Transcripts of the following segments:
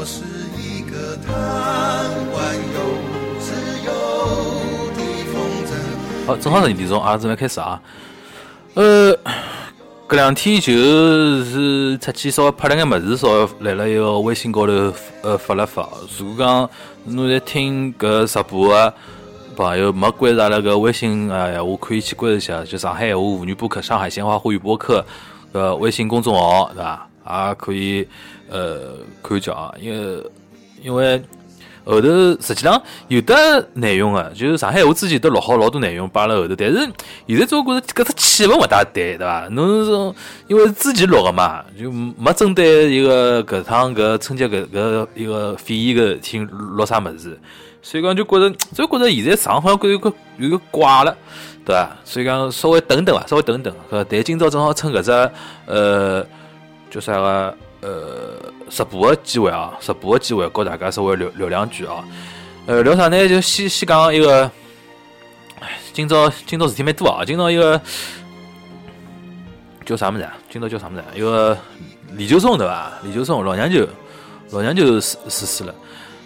我是一个贪玩又自由的风筝。好，正好十二点钟啊，准备开始啊。呃，搿两天就是出去稍微拍了眼物事，稍微来了一个微信高头呃发了发。如果讲侬在听搿直播个朋友没关注阿拉搿微信啊闲话，可以去关注一下，就上海闲话妇女播客、上海鲜花沪语播客呃微信公众号，对伐？也可以呃看叫啊，因为因为后头实际上有的内容啊，就是上海话之前都录好老多内容摆辣后头，但是现在总觉着搿只气氛勿大对，对伐？侬是因为之前录个嘛，就没针对一个搿趟搿春节搿搿一个肺炎搿事体录啥物事，所以讲就觉着就觉着现在上好像觉着有个有个怪了，对伐？所以讲稍微等等伐，稍微等等，呃，但今朝正好趁搿只呃叫啥个呃直播个机会啊，直播个机会，告大家稍微聊聊两句啊。呃，聊啥呢？就先先讲一个，今朝今朝事体蛮多啊。今朝一个叫啥物事啊？今朝叫啥物事啊？一个李秋松对伐？李秋松老娘舅，老娘舅逝逝世了。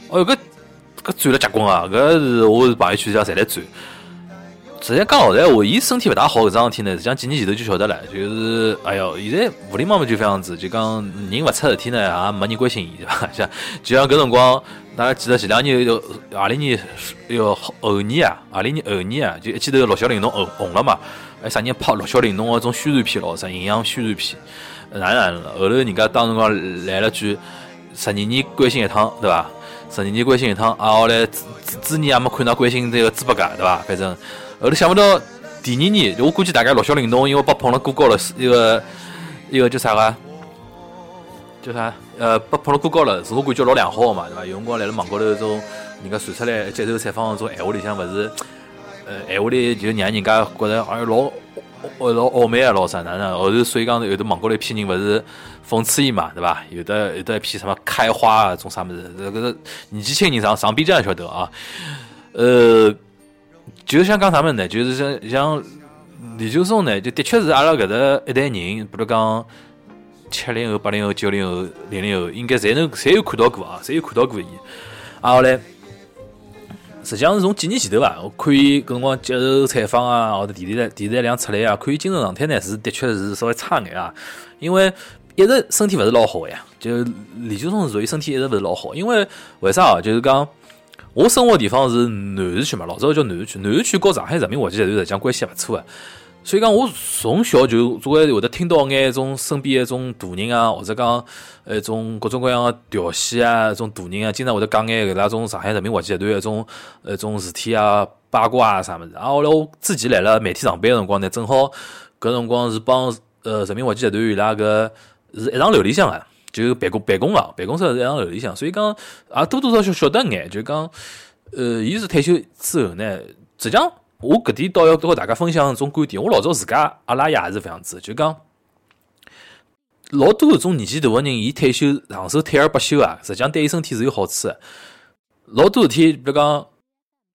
哦哟，搿搿转了结棍啊！搿是我是朋友圈里向侪来转。实际讲老实闲话，伊身体勿大好搿桩事体呢，实际上几年前头就晓得了。就是哎哟，现在互联网嘛就搿样子，就讲人勿出事体呢，也没人关心伊，对伐？像就像搿辰光，大家记得前两年有何里年有后年啊，何里年后年啊，就一记头陆小玲珑红红了嘛，还啥人拍陆小玲珑个种宣传片咯，啥营养宣传片，哪能了？后头人家当辰光来了句十二年关心一趟，对伐？十二年关心一趟，啊，后来猪猪猪年也没看到关心这个猪八戒，对伐？反正。后头想不到第二年，我估计大概陆小玲珑因为被捧了过高了，一个一个叫啥个？叫啥？呃，被捧了过高了，自我感觉老良好个嘛，对伐？有辰光来了网高头种人家传出来接受采访种闲话里向，勿是呃闲话里就让人家觉着好像老呃老傲慢啊，老啥哪能？后头所以讲有的网高头一批人勿是讽刺伊嘛，对伐？有的有的一批什么开花啊，种啥物事？这个年纪轻人上上 B 站晓得啊，呃。就是想讲啥么呢？就是像像李秋松呢，就的确是阿拉搿搭一代人，比如讲七零后、八零后、九零后、零零后，应该侪能侪有看到过啊，侪有看到过伊。然后来，实际上是从几年前头伐，我看伊搿辰光接受采访啊，或者电视台电视台亮出来啊，看伊精神状态呢是的确是稍微差眼啊，因为一直身体勿是老好呀。就李秋松是属于身体一直勿是老好，因为为啥啊？就是讲。我生活地方是南市区嘛，老早叫南市区。南市区和上海人民话剧集团实际上关系也勿错个，所以讲我从小就总归会得听到眼种身边一种大人啊，或者讲一种各种各样个调戏啊，一种大人啊，经常会得讲眼搿拉种上海人民话剧集团一种一种事体啊、八卦啊啥物事。啊，后来我自己来了媒体上班个辰光呢，正好搿辰光是帮呃人民话剧集团伊拉搿是一场楼里向个。就办公办公啊，办公室是一样楼里向，所以讲也多多少少晓得眼。就讲，呃，伊是退休之后呢，实际上我搿点倒要跟大家分享一种观点。我老早自家阿拉爷也是搿样子，就讲老多搿种年纪大个人，伊退休长寿退而不休啊，实际上对伊身体是有好处个。老多事体，比如讲，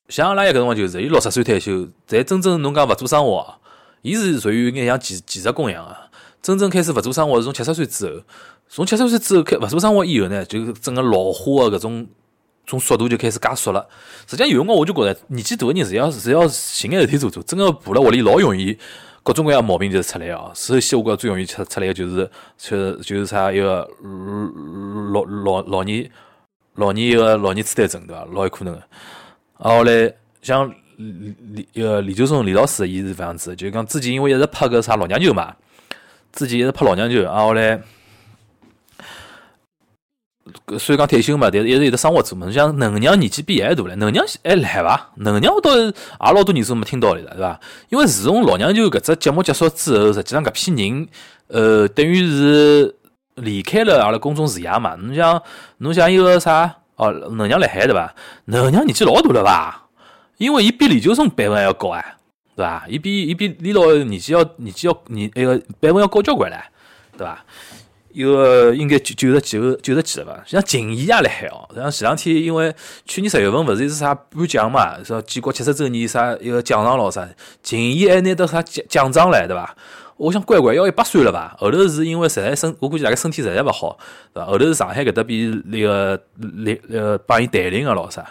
像阿拉爷搿辰光就是，伊六十岁退休，但真正侬讲勿做生活，伊是属于有眼像技技术工一样个。真正开始勿做生活是从七十岁之后。从七十岁之后开勿做生活以后呢，就整个老化的搿种种速度就开始加速了。实际上有辰光我就觉着年纪大个人是要是要寻眼事体做做，真个爬辣屋里老容易各种各样毛病就出来哦。首先我觉着最容易出出来个就是就就是啥一个老老老年老年一个老年痴呆症对伐？老有可能个。啊，后来像李李一个李秋松李老师，伊是搿样子，就讲之前因为一直拍个啥老娘舅嘛，之前一直拍老娘舅，啊后来。虽然讲退休嘛，但是一直有得生活做嘛。像能娘年纪比还大唻，能娘还来伐？能娘我倒是也老多年数没听到了，对伐？因为自从老娘舅搿只节目结束之后，实际上搿批人，呃，等于是离开了阿拉公众视野嘛。侬像侬像一个啥哦，能娘辣海对伐？能娘年纪老大了伐？因为伊比李秋松辈分还要高啊，对伐？伊比伊比李老年纪要年纪要年那个辈分要高交关唻，对伐？一个应该九九十几个九十几了吧？像秦怡也来海哦。像前两天因为去年十月份勿是是啥颁奖嘛，说建国七十周年啥一个奖状咯啥，秦怡还拿到啥奖奖状来，对伐？我想乖乖要一百岁了吧？后头是因为实在身，我估计大概身体实在勿好，对伐？后头是上海搿搭边那个李呃帮伊带领个咯啥？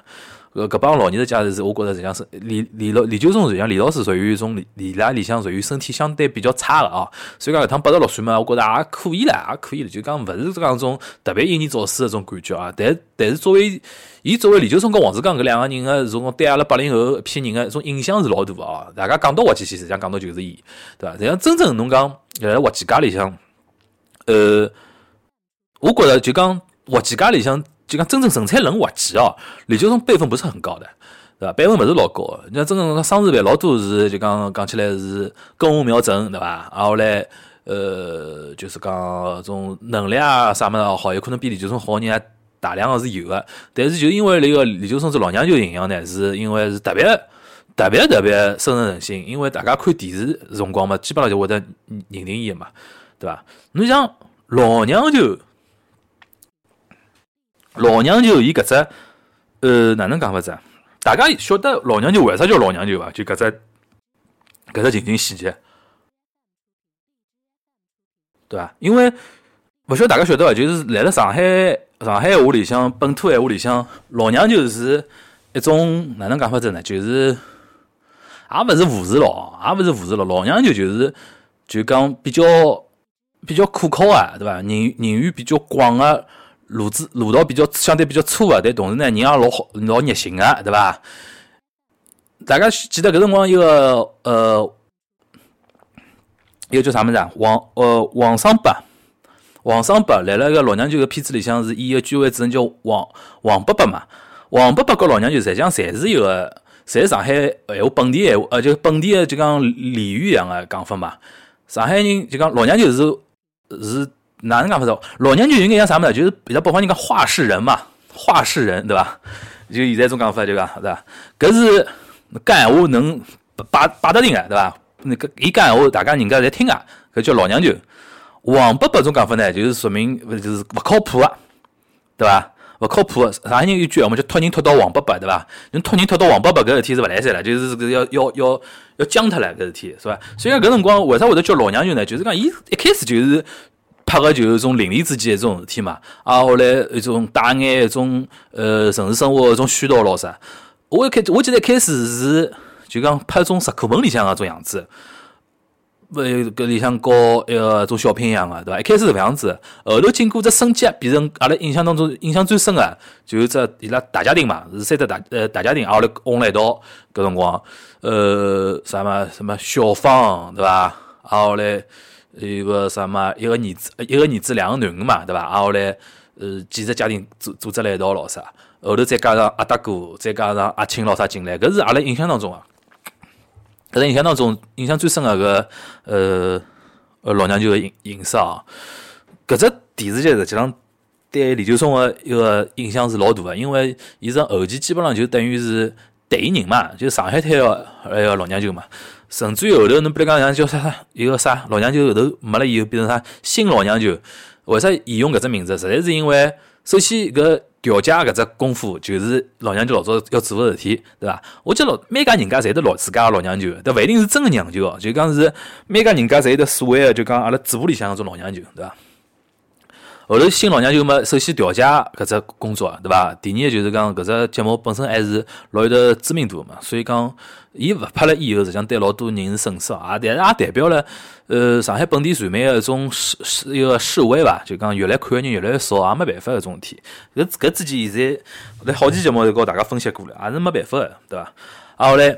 呃，搿帮老年的家是，我觉着实际上是李李老李九松，实际上李老师属于一种李李拉里向属于身体相对比较差的啊，所以讲搿趟八十六岁嘛，我觉着也可以了，也可以了，就讲勿是讲种特别英年早逝的种感觉啊。但但是作为伊作为李九松跟王志刚搿两个人个种对阿拉八零后一批人个一种影响是老大啊。大家讲到滑稽戏，实际上讲到就是伊，对伐？实际上真正侬讲辣滑稽界里向，呃，我觉着就讲滑稽界里向。就讲真正陈才能滑稽哦，李秋松辈分不是很高的，对伐？辈分不是老高的。你像真正讲商事办老多是就讲讲起来是根红苗正，对伐？然后来呃，就是讲种能力啊啥么子好，有可能比李秋松好人大量的是有的。但是就因为那个李秋松是老娘舅形象呢，是因为是特别特别特别深入人心。因为大家看电视辰光嘛，基本上就会得认定伊嘛，对伐？侬像老娘舅。老娘舅，伊搿只，呃，哪能讲法子？大家晓得老娘舅为啥叫老娘舅伐？就搿只，搿只情景细节，对伐？因为勿晓得大家晓得伐？就是来了上海，上海话里向本土闲话里向，老娘舅是一种哪能讲法子呢？就是，也勿是武士咯，也勿是武士咯。老娘舅就是，就讲比较比较可靠啊，对伐？人人缘比较广啊。路子路道比较相对比较粗啊，但同时呢，人也老好老热心个，对伐？大家记得搿辰光一个呃，一个叫啥物事啊？王呃王双伯，王双伯来了个老娘舅个片子里向是演个居委会主任叫王王伯伯嘛。王伯伯跟老娘舅实际上侪是一个，侪上海闲话本地闲话，呃，就本地个就讲俚语一样个讲法嘛。上海人就讲老娘舅是是。哪能讲法子？老娘舅应该像啥么子？就是比较北方人讲话事人嘛，话事人对伐？就现在种讲法就讲对伐？搿是讲闲话能摆摆得定个对伐？那个伊讲闲话，大家人家侪听啊，搿叫老娘舅。王伯伯种讲法呢，就是说明就是勿靠谱个，对伐？勿靠谱个。上海人有句话嘛，叫托人托到王伯伯，对伐？侬托人托到王伯伯搿事体是勿来三了，就是搿要要要要僵脱了搿事体，是伐？所以搿辰光为啥会得叫老娘舅呢？就是讲伊一开始就是。拍个就是种邻里之间一种事体嘛，啊，后来一种带眼一种呃城市生活一种絮叨咯啥。我一开我记得一开始是就讲拍种石库门里向个种样子，勿搿里向搞一个种小品一样个，对伐？一开始是搿样子，后头经过只升级，变成阿拉印象当中印象最深个，就是只伊拉大家庭嘛，是三只大呃大家庭，后来混了一道搿辰光，呃啥么什么小芳，对伐？后来。一个什么？一个儿子，一个儿子，两个囡恩嘛，对伐？啊，后来，呃，几只家庭组组织了一道咯啥？后头再加上阿大哥，再加上阿亲咯啥进来，搿是阿拉印象当中啊。搿是印象当中印象最深个个呃呃老娘舅个影影视啊。搿只电视剧实际上对李秋松个一个影响是老大个，因为伊是后期基本上就等于是代言人嘛，就上海滩个那个老娘舅嘛。甚至于后头，侬比如讲像叫啥啥一个啥老娘舅后头没了以后变成啥新老娘舅，为啥沿用搿只名字？实在是因为首先搿调解搿只功夫就是老娘舅老早要做个事体，对伐？我记得老每家人家侪得老自家个老娘舅，但勿一定是真个娘舅哦，就讲是每家人家侪有得所谓个就讲阿拉嘴巴里向搿种老娘舅，对伐？后头新老娘舅嘛，首先调解搿只工作，对伐？第二个就是讲搿只节目本身还是老有得知名度嘛，所以讲伊勿拍了以后，实际上对老多人是损失啊。但是也代表了呃上海本地传媒个一种示示一个示威伐，就讲越来看个人越来越少，也没办法搿种事体。搿搿之前现在来好几节目就告大家分析过了，也是没办法个，对伐？啊，后来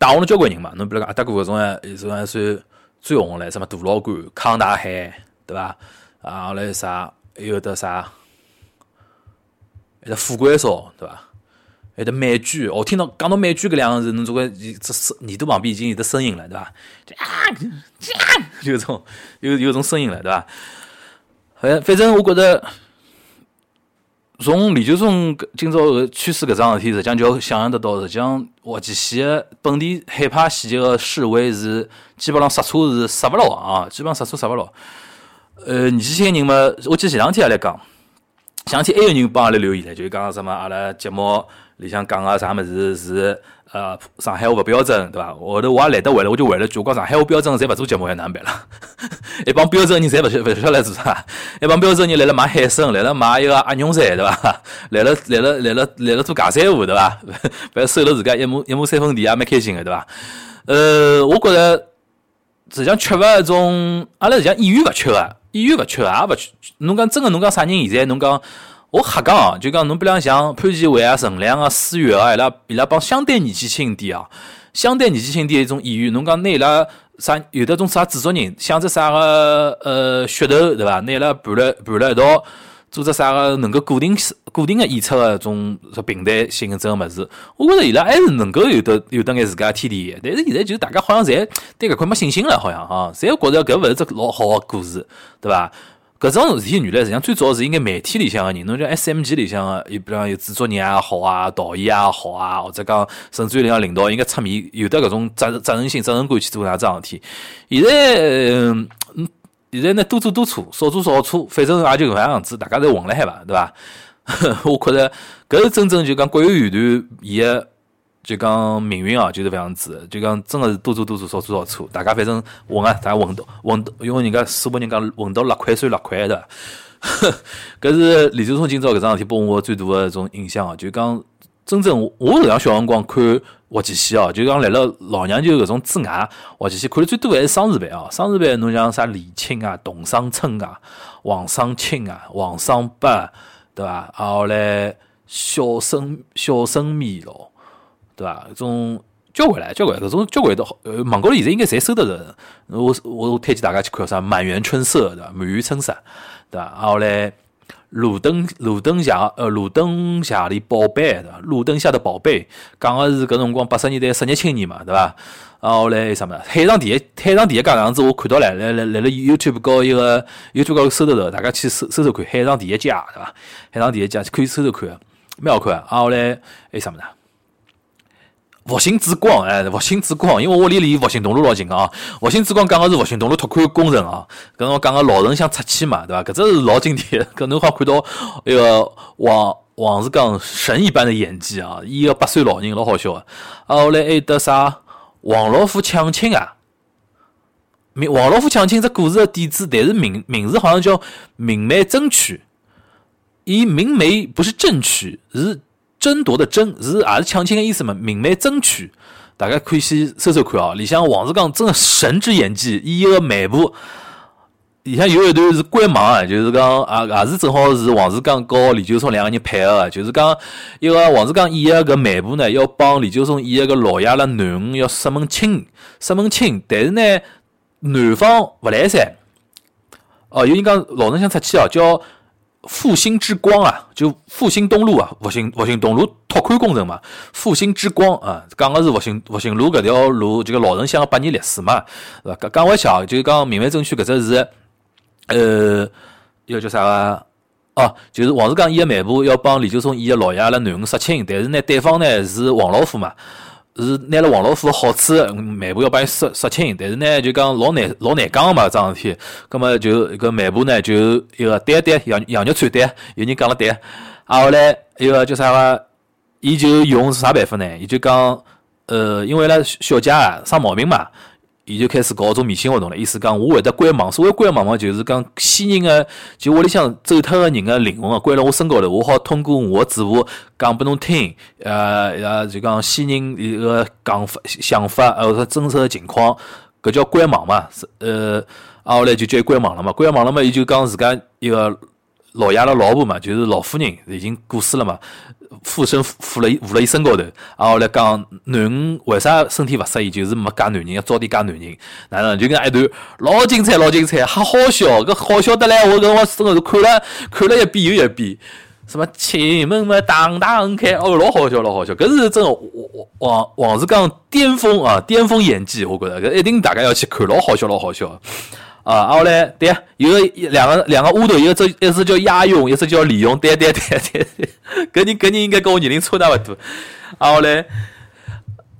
带红了交关人嘛，侬比如讲阿达哥搿种啊，种还算最红唻，什么杜老倌、康大海，对伐？啊，后来啥？还有得啥？还得富贵少，对伐？还得美剧。我听到讲到美剧搿两个字，侬总归这声耳朵旁边已经有得声音了，对伐？就啊，就种有有种声音了，对伐？反反正我觉得，从李秋松今朝搿趋势搿桩事体，实际上就要想象得到，实际上滑稽戏本地海派戏剧个示威是基本上刹车是刹勿牢啊，基本上刹车刹勿牢。呃，年纪轻个人嘛，我记得前两天也来讲，前两天还有人帮阿拉留言唻，就是讲什么阿拉节目里向讲个啥物事是呃上海话勿标准，对伐？后头我也懒得回了，我就回了句，我讲上海话标准，侪勿做节目，还哪能办了？一帮标准人，侪勿晓勿晓得做啥？一帮标准人来了买海参，来了买一个鸭绒衫，对伐？来了来了来了来了做假山货，对伐？勿要收了自家一亩一亩三分地，也蛮开心个，对伐？呃，我觉着实际上缺乏一种，阿拉实际上演员勿缺个。演员勿缺啊，也勿缺。侬讲真个，侬讲啥人现在侬讲，我瞎讲哦，就讲侬比方像潘建伟啊、陈亮啊、思月啊，伊拉伊拉帮相对年纪轻点啊，相对年纪轻点一种演员，侬讲拿伊拉啥有的种啥制作人，想着啥个呃噱头对伐？拿伊拉盘了盘了一道。做只啥个能够固定固定个演出个种平台性质个物事，我觉着伊拉还是能够有得有得眼自家天地。但是现在就大家好像侪对搿块没信心了，好像哈，侪觉着搿勿是只老好个故事，对伐？搿种事体原来实际上最早是应该媒体里向个人，侬像 SMG 里向个，有比方有制作人也好啊，导演也好啊，或者讲甚至于里向领导应该出面，有得搿种责责任心、责任感去做哪桩事体。现在嗯。现在呢，多做多错，少做少错，反正也就搿样样子，大家侪混了海伐，对伐？我觉着搿是真正就讲国有乐团伊个就讲命运哦，就是搿样子，就讲真个是多做多错，少做少错，大家反正混啊，大家混到混到，因为人家苏北人讲混到六块算六块的，搿是李秋松今朝搿桩事体拨我最大个一种印象哦，就讲真正我是像小辰光看。滑稽戏哦，就讲来了老娘舅搿种之外，滑稽戏看的最多还是双字辈哦。双字辈侬像啥李青啊、董尚春啊、王尚清啊、王尚伯，对伐？然后来小生小生面咯，对伐？搿种交关唻，交关搿种交关的，呃，网高头现在应该侪收得着。我我推荐大家去看啥《满园春色》对伐？满园春色，对伐？然后来。路灯路灯下，呃，路灯下的宝贝，路灯下的宝贝，讲个是搿辰光八十年代失业青年嘛，对伐？然后来什么？海上第一，海上第一家样子，我看到了，来来来了 YouTube 高一个 YouTube 高搜得着，大家去搜搜搜看，海上第一家，对伐？海上第一家可以搜搜看，蛮好看。然后来还什么呢？复兴之光，哎，复兴之光，因为我离离复兴东路老近啊。复兴之光讲个是复兴东路拓宽工程啊，跟我讲个老城乡拆迁嘛，对伐？搿只是老经典，搿侬好看到一个王王世刚神一般的演技啊，一个八岁老人老好笑啊。后来还得啥王老虎抢亲啊？明王老虎抢亲这故事的点子，但是名名字好像叫明媒争娶》，伊明媒不是争娶是。争夺的争是也是抢亲的意思嘛？明媒争取，大家可以去搜搜看哦。里向王志刚真的神之演技，伊一个漫步，里向有一段是关盲啊，就是讲啊，也是正好是王志刚和李秋松两个人配合的，就是讲一个王志刚演个搿漫步呢，要帮李秋松演个老爷拉囡恩要杀门亲，杀门亲，但是呢，男方勿来噻。哦，有人讲老人想出去哦，叫。复兴之光啊，就复兴东路啊，复兴复兴东路拓宽工程嘛。复兴之光啊，讲的是复兴复兴路搿条路，这个老城乡百年历史嘛，是吧？讲讲回去啊，就讲明媚争取搿只是，呃，要叫啥个？哦，就是王世刚伊个漫步要帮李秋松伊个老爷拉囡恩杀亲，但是呢，对方呢是王老虎嘛。是拿了王老师的好处，漫步要帮伊说说清，但是呢，就讲老难老难讲嘛，桩事体。葛么就搿漫步呢，就一个对对羊羊肉串对，有人讲了对。啊后来一个叫啥个，伊就用啥办法呢？伊就讲，呃，因为拉小姐啊生毛病嘛。伊就开始搞种迷信活动了，意思讲我会得关盲，所谓关盲嘛，就是讲先人个，就屋里向走脱个人个灵魂啊，关辣我身高头，我好通过我个嘴巴讲拨侬听，呃呃，就讲先人一个讲法、想法，或者真实个情况，搿叫关盲嘛，是呃，啊后来就叫伊关盲了嘛，关盲了嘛，伊就讲自家一个老爷的老婆嘛，就是老夫人已经过世了嘛。附身附了附了伊身高头，然后来讲囡恩为啥身体勿适意，就是没嫁男人，要早点嫁男人。哪能就跟一段老精彩，老精彩，还好笑，搿好笑得来，我搿我真个是看了看了一遍又一遍。什么前门嘛，当当开，哦，老好笑，老好笑。搿是真个王王世刚巅峰啊，巅峰演技，我觉着搿一定大家要去看，老好笑，老好笑。啊，后来对，有个两个两个乌头，一个叫一只叫亚勇，一只叫李勇，对对对对，搿人搿人应该跟我年龄差那勿多。后来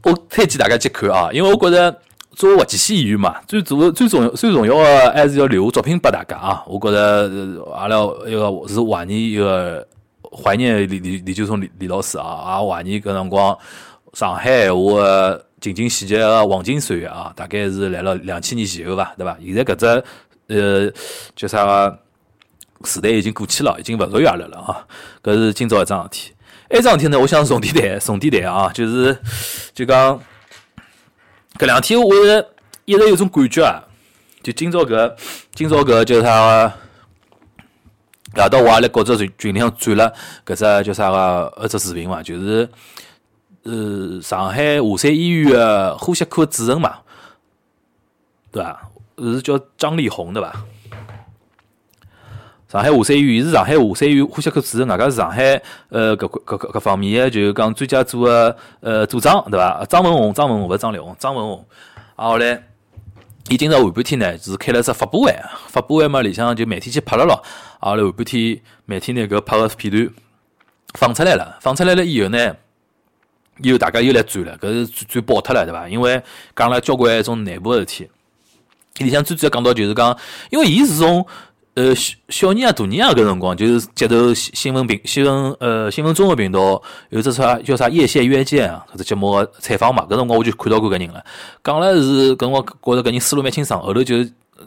我推荐大家去看啊，因为我觉着作为滑稽戏演员嘛，最主最重要最重要的还是要留下作品拨大家啊！我觉着阿拉一个是怀念一个怀念李李李九松李李老师啊，也怀念搿辰光上海话情景喜剧个黄金岁月啊，大概是来了两千年前后伐，对伐？现在搿只呃叫啥个时代已经过去了，已经勿属于阿拉了啊！搿是今朝一桩事体。埃桩事体呢，我想重点谈，重点谈啊，就是就讲搿两天我是一直有种感觉啊，就今朝搿今朝搿叫啥个？夜到我也辣觉着群群里向转了搿只叫啥个一只视频嘛，就是呃上海华山医院呼吸科主任嘛，对伐？是叫张丽红对伐？上海华山医院，伊是上海华山医院呼吸科主任，外加是上海呃搿搿搿搿方面个，就是讲专家组个呃组长，对伐？张文宏，张文宏勿是张丽红，张文宏。啊后来，伊今朝下半天呢，是开了只发布会，发布会嘛里向就媒体去拍了咯。啊后来下半天媒体拿搿拍个片段放出来了，放出来了以后呢，又大家又来转了，搿是转爆脱了，对伐？因为讲了交关一种内部个事体，里向最主要讲到就是讲，因为伊是从。呃，小小年啊，大年啊，搿辰光就是接头新闻频新闻呃新闻综合频道有只啥叫啥叶线约见啊，搿只节目个采访嘛，搿辰光我就看到过搿人了。讲了是搿辰光觉着搿人思路蛮清爽，后头就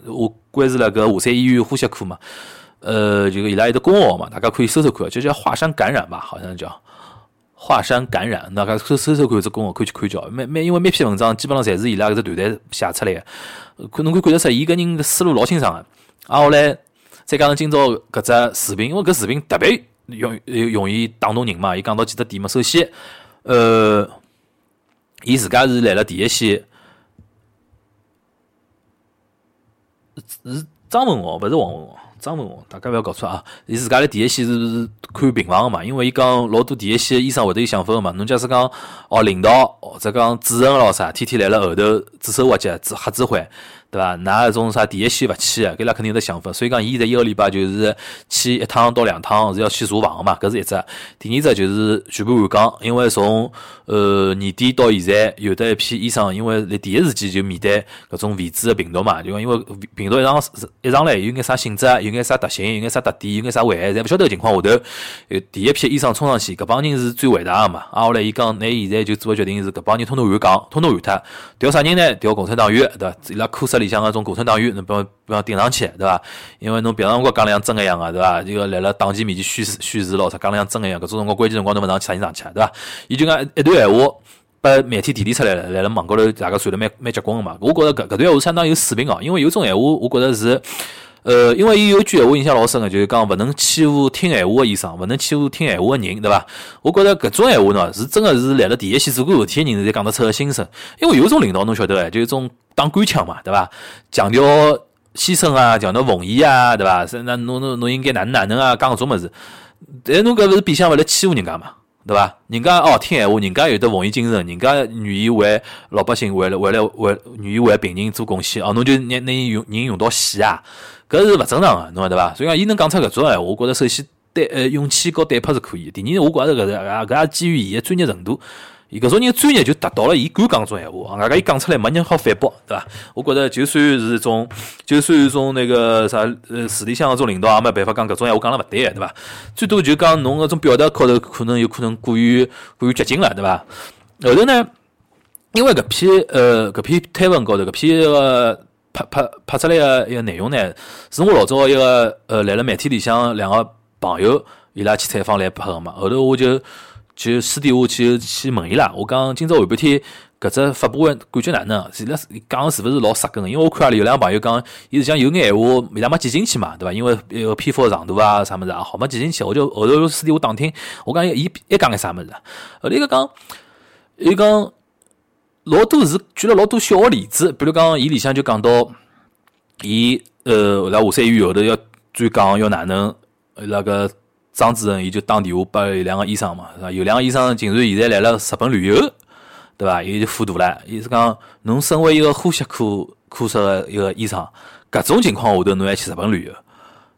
我关注了搿华山医院呼吸科嘛，呃，就伊拉有个公号嘛，大家可以搜搜看，就叫华山感染吧，好像叫华山感染，大家搜搜搜看只公号，可以去看叫。每每因为每篇文章基本上侪是伊拉搿只团队写出来个，可侬可看得出伊搿人个思路老清爽个。啊，后来。再加上今朝搿只视频，因为搿视频特别容容易打动人嘛。伊讲到几只点嘛。首先，呃，伊自家是来了第一线，是张文宏，勿是王文宏。张文宏，大家勿要搞错啊！伊自家辣第一线是看病房个嘛，因为伊讲老多第一线医生会得有想法个嘛。侬假使讲哦，领导或者讲主任咾啥，天天来了后头指手画脚、指瞎指挥。对伐？拿一种啥第一线勿去个，搿拉肯定有得想法。所以讲，伊在一个礼拜就是去一趟到两趟，是要去查房个嘛。搿是一只。第二只就是全部换岗，因为从呃年底到现在，有的一批医生，因为辣第一时间就面对搿种未知个病毒嘛，就因为病毒一上一上来有眼啥性质，有眼啥特性，有眼啥特点，有眼啥危害，侪勿晓得个情况下头，呃，第一批医生冲上去，搿帮人是最伟大个嘛。啊，后来伊讲，那现在就做个决定是搿帮人通通换岗，通通换脱，调啥人呢？调共产党员，对伐？伊拉科室里向个种共产党员，侬不要不要顶上去，对伐？因为侬别辰光讲了像真个一样个，对伐？这个来了党前面前宣誓宣誓咯，啥讲了像真个一样，搿种辰光关键辰光侬勿上去，啥人上去，对伐？伊就讲一段闲话，把媒体提炼出来了，来了网高头大家传得蛮蛮结棍个嘛。我觉着搿搿段闲话相当有水平哦，因为有种闲话，我觉着是，呃，因为伊有句闲话印象老深个，就是讲勿能欺负听闲话个医生，勿能欺负听闲话个人，对伐？我觉着搿种闲话呢，是真个是来了第一线做过事体个人才讲得出个心声。因为有种领导侬晓得哎，就是种打官腔嘛，对伐？强调。牺牲啊，强调奉献啊，对伐？是那侬侬侬应该哪能哪能啊？讲搿种物事，但侬搿勿是变相勿来欺负人家嘛，对伐？人家哦听闲话，人家有得奉献精神，人家愿意为老百姓为了为了为愿意为病人做贡献哦，侬就拿拿用人用到死啊，搿是勿正常个，侬晓得伐？所以讲，伊能讲出搿种闲话，我觉着首先对呃勇气和胆魄是可以。第二，我觉着搿是搿也基于伊个专业程度。伊搿种人专业就达到了，伊敢讲种闲话，外加伊讲出来没人好反驳，对伐？我觉着就算是一种，就算是种那个啥，呃，市里向搿种领导也没办法讲搿种闲话讲了勿对，对伐？最多就讲侬搿种表达高头可能有可能过于过于激进了，对伐？后头呢，因为搿篇呃搿篇推文高头搿篇个拍拍拍出来个一个内容呢，是我老早一个呃来了媒体里向两个朋友伊拉去采访来拍个嘛，后头我就。就私底下去去问伊拉，我讲今朝下半天搿只发布会感觉哪能？伊拉讲是勿是老杀根个？因为我看阿拉有两个朋友讲，伊是讲有眼闲话伊拉没记进去嘛，对伐？因为一个篇幅长度啊啥物事啊，好没记进去。我就后头私底下打听，我讲伊一讲眼啥物事？后头一个讲，伊讲老多是举了老多小个例子，比如讲伊里向就讲到，伊呃辣华山医院后头要转岗要哪能那个。张主任，伊就打电话拨有两个医生嘛，是吧？有两个医生竟然现在来了日本旅游，对伐？伊就糊涂了，伊是讲，侬身为一个呼吸科科室的一个医生，搿种情况下头侬还去日本旅游，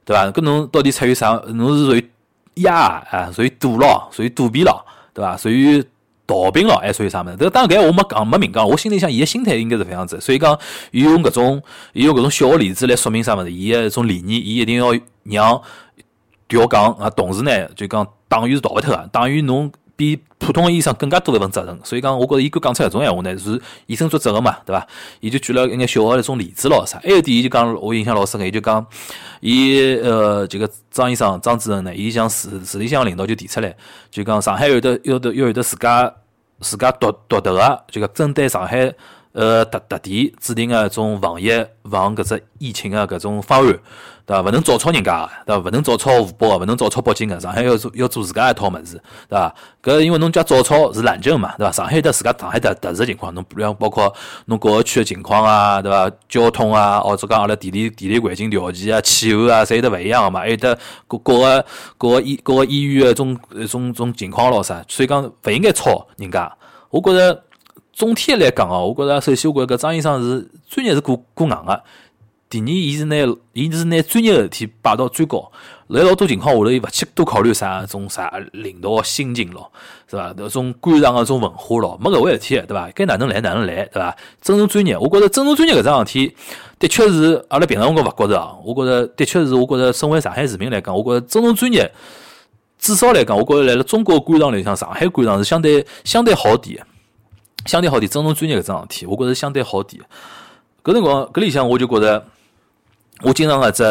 对伐？搿侬到底出于啥？侬是属于压啊，属于堵咯，属于躲避咯，对伐？属于逃兵咯，还属于啥物事？这个当然我没讲没明讲，我心里想伊个心态应该是搿样子，所以讲伊用搿种伊用搿种小个例子来说明啥物事？伊个一种理念，伊一定要让调岗啊，同时呢就讲党员是逃勿脱个，党员侬。比普通个医生更加多一份责任，所以讲，我觉着伊敢讲出搿种闲话呢，是以身作则个嘛，对伐？伊就举了一眼小个那种例子咯啥。还有点，伊就讲我印象老深个，伊就讲，伊呃，这个张医生、张主任呢，伊向市市里向领导就提出来，就讲上海有的有的要有的自家自家独独特个，就讲针对上海呃特特点制定个一种防疫防搿只疫情个搿种方案。对伐？勿能照抄人家，对伐？勿能照抄湖北个，勿能照抄北京个。上海要做要做自家一套物事，对伐？搿因为侬家照抄是懒政嘛，对伐？上海有自家上海特特殊情况，侬比方包括侬各个区个情况啊，对伐？交通啊，或者讲阿拉地理地理环境条件啊、气候啊，侪有得勿一样个嘛。还有得各各个各个医各个医院个种种种情况咯啥，所以讲勿应该抄人家。我觉着总体来讲哦，我觉着首先我觉搿张医生是专业是过过硬个。第二，伊是拿伊是拿专业个事体摆到最高，辣老多情况下头，伊勿去多考虑啥种啥领导个心情咯，是伐？搿种官场个种文化咯，没搿回事体，对伐？该哪能来哪能来，对伐？尊重专业，我觉着尊重专业搿桩事体，的确是阿拉平常辰光勿觉着啊。我觉着的确是，我觉着身为上海市民来讲，我觉着尊重专业，至少来讲，我觉着来辣中国官场里向，上海官场是相对相对好点，相对好点。尊重专业搿桩事体，我觉着相对好点。搿辰光搿里向我就觉着。我经常个只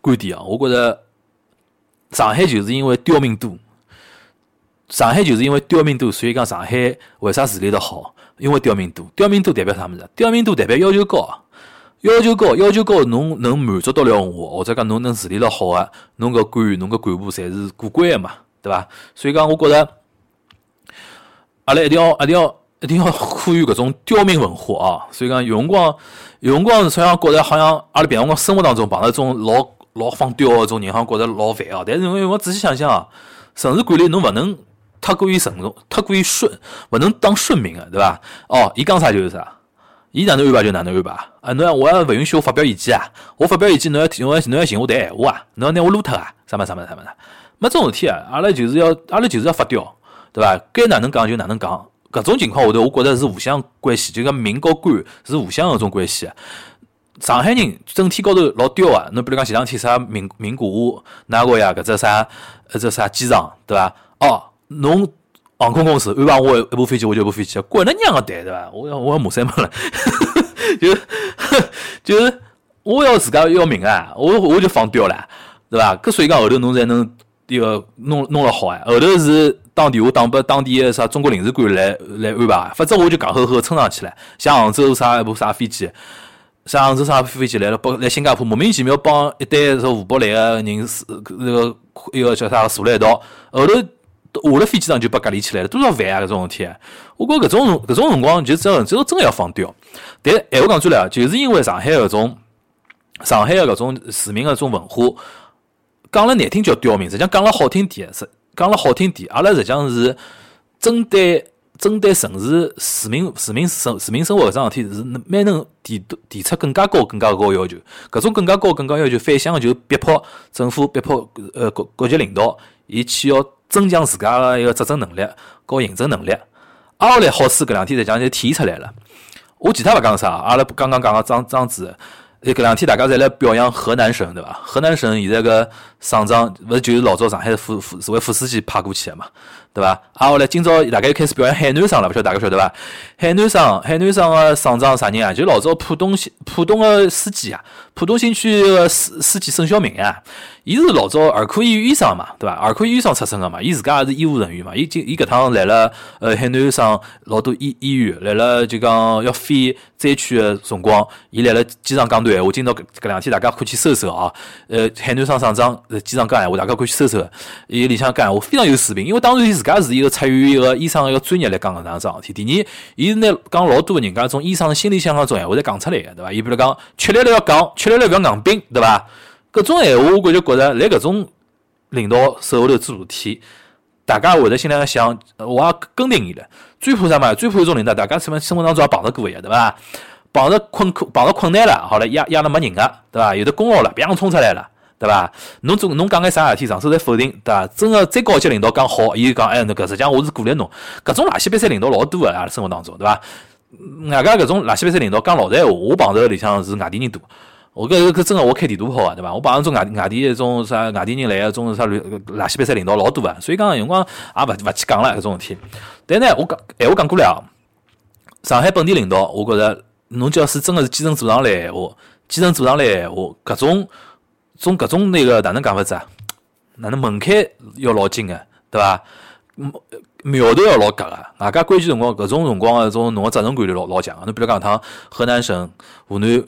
观点啊，我觉着上海就是因为刁民多，上海就是因为刁民多，所以讲上海为啥治理得好？因为刁民多，刁民多代表啥物事？刁民多代表要求高，要求高，要求高，侬能满足得了我，或者讲侬能治理得好啊？侬个官员，侬个干部侪是过关个嘛，对伐？所以讲，我觉着阿拉一定要，一定要，一定要呼吁搿种刁民文化啊！所以讲，有辰光。有辰光，好像觉着好像阿拉平常光生活当中碰到种老老放刁个种人，好像觉着老烦哦。但是我我仔细想想啊，城市管理侬勿能太过于顺从，太过于顺，勿能当顺民个，对伐？哦，伊讲啥就是啥，伊哪能安排就哪能安排啊！侬要我勿允许我发表意见啊！我发表意见，侬要侬要侬要寻我谈闲话啊！侬要拿我撸脱啊！啥么啥么啥么的，没种事体啊！阿拉就是要阿拉就是要发刁，对伐？该哪能讲就哪能讲。搿种情况下头，我觉着是互相关系，就讲民和官是互相搿种关系。上海人整体高头老刁啊！侬比如讲前两天啥名名古屋哪个呀？搿只啥？搿只啥机场对伐？哦，侬航空公司安排我一部飞机，我就一部飞机，管他娘个蛋对伐？我要我要骂三门了，就 就是我要自家要命啊！我我就放刁了，对伐？搿所以讲后头侬才能迭个弄弄了好啊！后头是。打电话打拨当地个啥中国领事馆来来安排，否则我就戆呵呵冲上去了。像杭州啥一部啥飞机，像杭州啥飞机来了，帮来新加坡莫名其妙帮一堆从湖北来个人是那个一个叫啥坐了一道，后头下了飞机上就被隔离起来了，多少烦啊！搿种事体，我觉搿种搿种辰光就真就真个要放掉。但闲话讲出来，就是因为上海搿种上海个搿种市民个搿种文化，讲了难听叫刁民，实际上讲了好听点是。讲了好听点，阿拉实际上是针对针对城市市民市民生市民生活搿桩事体，是蛮能提提出更加高更加高要求。搿种更加高更加要求，反向就逼迫政府逼迫呃各各级领导，伊去要增强自家个一个执政能力和行政能力。阿拉来好处搿两天实际上就体现出来了。我其他勿讲啥，阿拉刚刚讲个张张子。搿两天大家侪来表扬河南省，对伐？河南省现在个省长勿是就是老早上海副副市委副书记派过去个嘛？对伐？啊，后来今朝大概又开始表扬海南省了，勿晓得大家晓得伐？海南省，海南省个省长啥人啊？就老早浦东新浦东个书记啊，浦东新区个书书记沈晓明啊。伊是老早儿科医院医生嘛，对伐？儿科医生出身个嘛，伊自家也是医务人员嘛。伊今伊搿趟来了，呃，海南省老多医医院来了，就讲要飞灾区个辰光，伊来了机场讲段闲话。今朝搿搿两天大家可以去搜搜啊。呃，海南省省长在机场讲闲话，大家可以去搜搜。伊里向讲闲话非常有水平，因为当然伊自家是一个出于一个医生一个专业来讲搿桩事体。第二，伊是拿讲老多人家种医生心里向个种闲话侪讲出来个，对伐？伊比如讲吃力了要讲，吃力了勿要硬拼，对伐？搿种闲话，我感觉觉着辣搿种领导手下头做事体，大家会得心里向想，我也跟定伊了。最怕啥嘛？最怕一种领导，大家生生活当中也碰着过呀，对伐？碰着困苦，碰着困难了，好了，压压了没人个，对伐？有的功劳了，别样冲出来了，对伐？侬总侬讲眼啥事体，上手侪否定，对伐？真个最高级领导讲好，伊就讲哎，那个实际上我是鼓励侬。搿种垃圾比赛领导老多个，阿拉生活当中，对伐？外加搿种垃圾比赛领导讲老实闲话，我碰着里向是外地人多。我搿搿真个我开地图炮个，对伐？我碰着种外外地一种啥外地人来个种啥垃垃圾比赛领导老多个，所以讲辰光也勿勿去讲了搿种事体。但呢，我讲闲话讲过来哦，上海本地领导，我觉着侬假使真个是基层做上来闲话，基层做上来闲话，搿种种搿种那个哪能讲法子啊？哪能门槛要老紧个，对伐？苗头要老夹个，外加关键辰光搿种辰光个种侬个责任感就老老强个。侬比如讲趟河南省湖南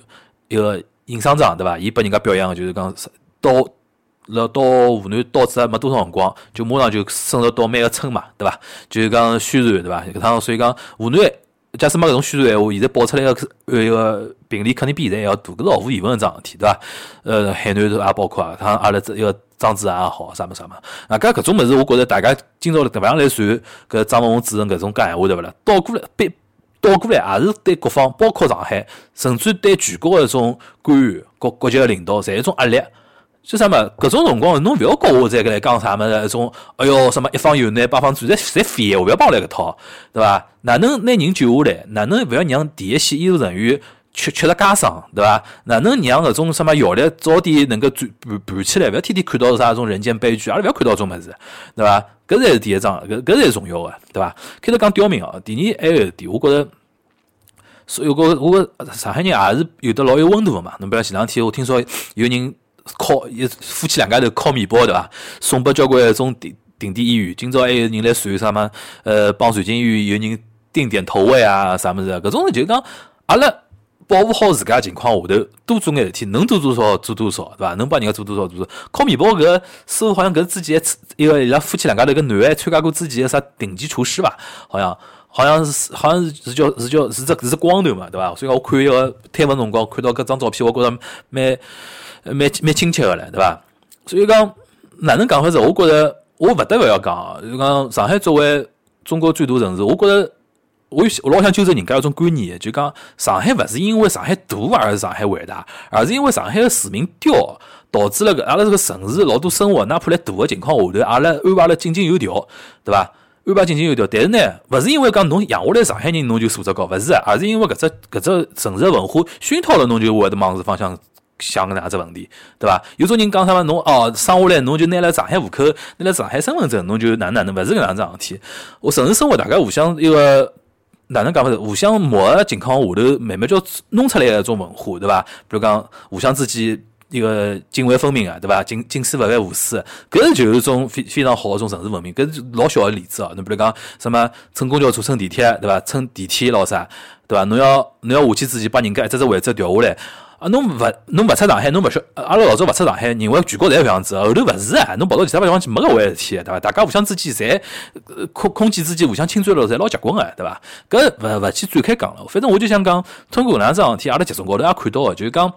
一个尹厂长，对伐？伊拨人家表扬个就是讲到了到湖南到职没多少辰光，就马上就深入到每个村嘛，对伐？就是讲宣传，对伐？搿趟所以讲湖南。假使没搿种宣传闲话，现在爆出来个一个病例肯定比现在还要大，搿是毫无疑问个桩事体，对伐？呃，海南也包括啊，像阿拉这一个张志安也好，啥么啥么，啊，搿搿种物事，我觉着大家今朝迭勿样来传搿张文宏主任搿种讲闲话，对勿啦？倒过来，别倒过来，也是对各方，包括上海，甚至对全国个种官员、各国级个领导，侪一种压力。就啥么？搿种辰光，侬勿要告我再搿来讲啥么子？一种，哎哟，什么一方有难，八方助，侪侪废话，勿要帮我来搿套，对伐？哪能拿人救下来？哪能勿要让第一线医务人员吃吃着家伤，对伐？哪能让搿种什么效率早点能够转盘盘起来？勿要天天看到啥种人间悲剧，阿拉勿要看到种物事，对伐？搿才是第一章，搿搿才是重要个，对伐？开头讲刁民哦，第二还有一点，我觉着，所以我我上海人也是有的老有温度个嘛。侬比如前两天我听说有人。烤一夫妻两家头烤面包对伐？送拨交关一种定定点医院。今朝还有人来传啥么？呃，帮传金医院有人定点投喂啊，啥物事？搿种就讲，阿拉保护好自家情况下头，多做眼事体，能做多少做多少，对伐？能帮人家做多少做多少。烤面包搿似乎好像搿之前一个伊拉夫妻两家头个男还参加过之前个啥顶级厨师伐？好像好像是好像是是叫是叫是只是光头嘛，对伐？所以讲我看一个推文辰光看到搿张照片，我觉着蛮。蛮蛮亲切个唻，对伐？所以讲哪能讲法子？我觉着我勿得勿要讲，就讲上海作为中国最大城市，我觉着我我老想纠正人家一种观念，就讲上海勿是因为上海大而是上海伟大，而是因为上海个市民刁，导致了个阿拉这个城市老多生活，哪怕辣大个情况下头，阿拉安排了井井有条，对伐？安排井井有条，但是呢，勿是因为讲侬养下来上海人侬就素质高，勿是，而是因为搿只搿只城市文化熏陶了侬就会得往搿方向。想个哪只问题，对伐？有种人讲啥么？侬哦，生下来侬就拿了上海户口，拿了上海身份证，侬就哪能哪能？勿是搿样子事体。我城市生活，大家互相一个哪能讲法子？互相磨个情况下头，慢慢叫弄出来个一种文化，对伐？比如讲，互相之间一个泾渭分明啊，对伐？近近视勿犯无私，搿就是一种非非常好一种城市文明。搿是老小个例子哦。侬比如讲什么乘公交车、乘地铁，对伐？乘电梯咾啥，对伐？侬要侬要下去之前把人家一只只位置调下来。啊，侬勿侬勿出上海，侬勿晓，阿拉老早勿出上海，认为全国侪搿样子，后头勿是啊，侬跑到其他地方去没搿回事体，对伐？大家互相之间侪空空气之间互相侵占了，侪老结棍个，对伐？搿勿勿去展开讲了，反正我就想讲，通过搿两桩事体，阿拉集中高头也看到个，就是讲。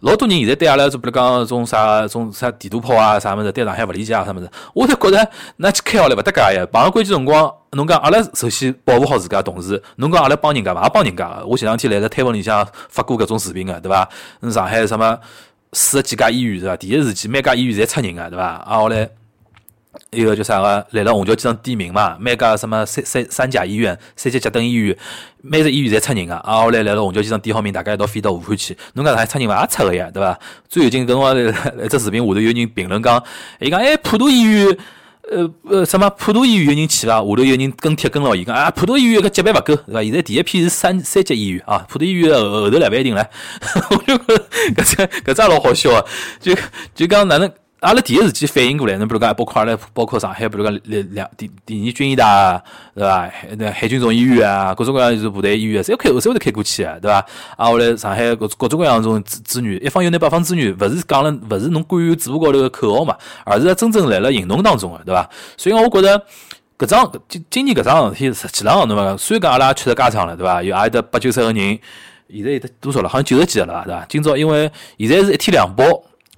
老多人现在对阿拉，就比如讲种啥种啥地图炮啊，啥物事对上海勿理解啊，啥物事，我侪觉着那去开下来勿搭界呀。碰上关键辰光，侬讲阿拉首先保护好自家，同时侬讲阿拉帮人家伐？也帮人家。我前两天来在推文里向发过搿种视频个，对伐？上海什么四十几家医院是伐？第一时间每家医院侪出人个，对伐？啊后来。一个叫啥个？来了虹桥机场点名嘛，每家什么三三三甲医院、三甲甲等医院，每只医院侪出人个。啊，后来来了虹桥机场点好名，大家一道飞到武汉去。侬讲还出人伐？也出个呀，对伐？最近搿辰光一只视频下头有人评论讲，伊讲哎，普陀医院，呃呃，什么普陀医院有人去伐？下头有人跟帖跟牢伊讲啊，普陀医院搿级别勿够，对伐？现在第一批是三三级医院啊，普陀医院后头来勿一定唻。我就搿只搿只老好笑啊，就就讲哪能？阿拉第一时间反应过来，侬比如讲，包括阿拉，包括上海，比如讲两两第第二军医大，对伐？那海军总医院啊，各种各样就是部队医院，侪开，侪会得开过去啊，对伐？啊，后来上海各各种各样种资资源，一方有难，八方支援，勿是讲了，勿是侬官员嘴巴高头个口号嘛，而是真正来了行动当中个，对伐？所以讲，我觉着搿桩今今年搿桩事体，实际上侬讲，虽然讲阿拉吃着家常了，对伐？有也得八九十个人，现在有得多少了？好像九十几个了，对伐？今朝因为现在是一天两包。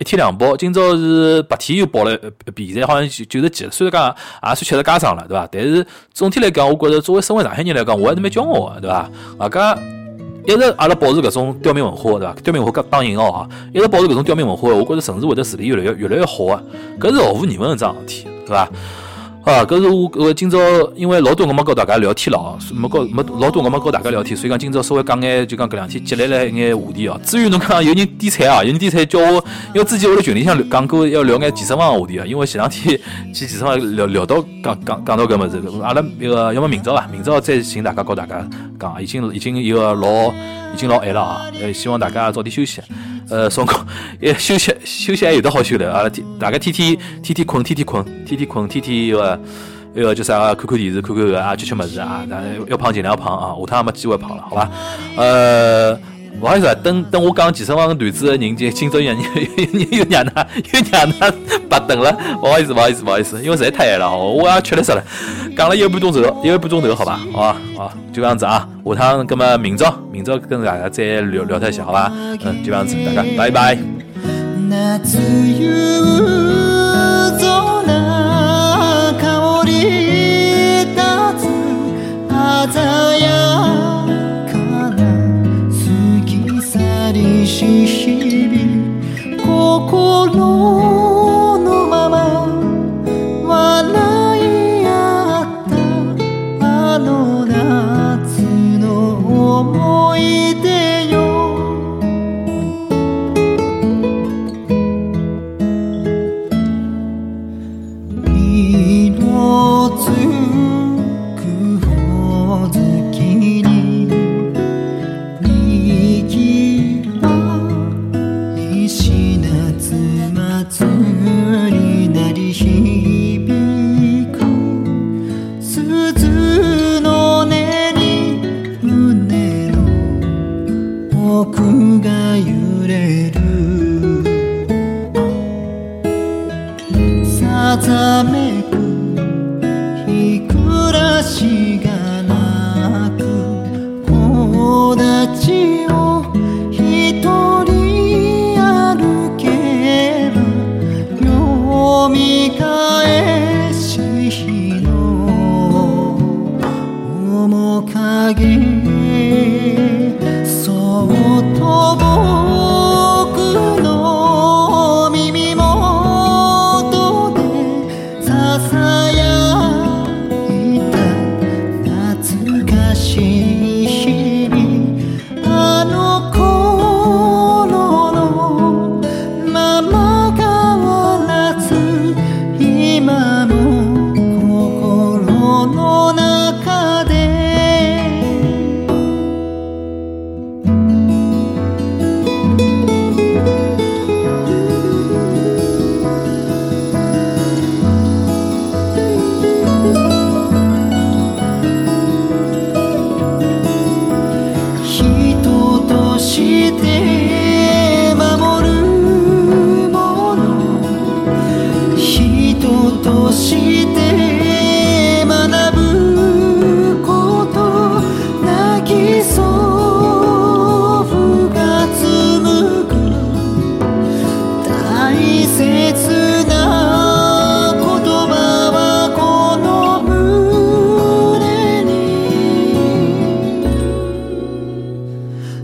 一天两包，今朝是白天又包了一比现在好像九九十几，虽然讲也算吃得加长了，对伐？但是总体来讲，我觉着作为身为上海人来讲，我还是蛮骄傲个，对伐？外加一直阿拉保持搿种刁民文化，对伐？刁民文化当引号啊，一直保持搿种刁民文化，我觉着城市会得治理越来越越来越好啊，搿是毫无疑问一桩事体，对伐？啊，搿是我搿今朝因为老多辰光跟大家聊天了哦，没跟没老多辰光跟大家聊天，所以讲今朝稍微讲眼就讲搿两天积累了一眼话题哦。至于侬讲有人点菜啊，有人点菜叫我，因为之前我辣群里向讲过要聊眼健身房话题啊，因为前两天去健身房聊聊到讲讲讲到搿物事，阿拉一个要么明朝伐？明朝再寻大家告大家讲，已经已经一个老已经老晚了啊，呃，希望大家早点休息。呃，辰光也休息休息还有得好休的啊！天大家天天天天困，天天困，天天困，天天一个一个叫啥？看看电视，看看个啊，吃吃么子啊！要胖尽量胖啊！下趟也没机会胖了，好吧？呃，不好意思啊，等等我讲健身房个段子的人，就今朝又又又让他又让他白等了，不好意思，不好意思，不好意思，因为实在太晚了，我也吃力死了，讲了一个半钟头，一个半钟头，好吧？好吧，好，就这样子啊！下趟那么明朝，明朝跟大家再聊聊一下，好吧？嗯，就这样子，大家拜拜。夏夕空香り立つ鮮や 去りし日々心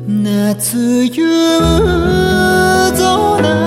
夏夕空